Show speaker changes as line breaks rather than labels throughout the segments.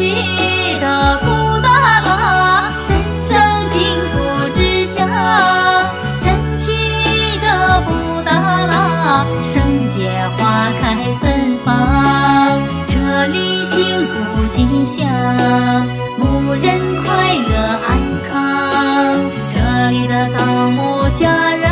神奇的布达拉，神圣净土之乡。神奇的布达拉，圣洁花开芬芳，这里幸福吉祥，牧人快乐安康。这里的藏牧家人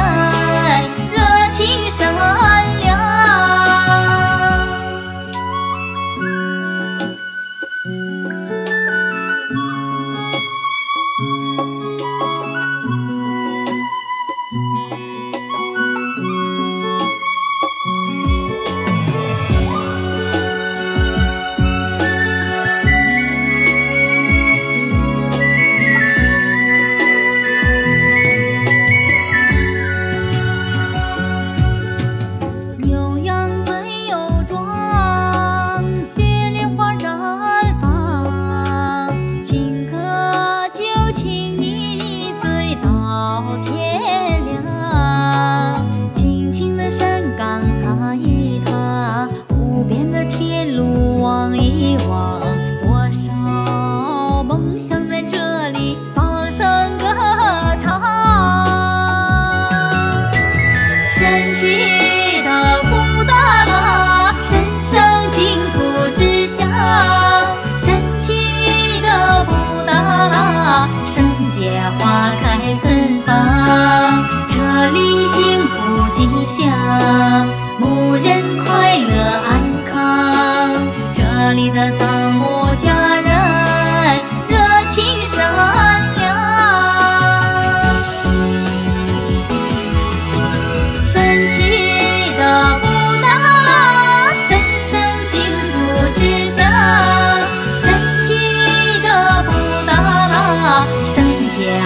神奇的布达拉，神圣净土之乡。神奇的布达拉，圣洁花开芬芳。这里幸福吉祥，牧人快乐安康。这里的藏牧家人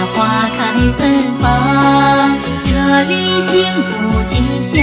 花开芬芳。这里幸福吉祥，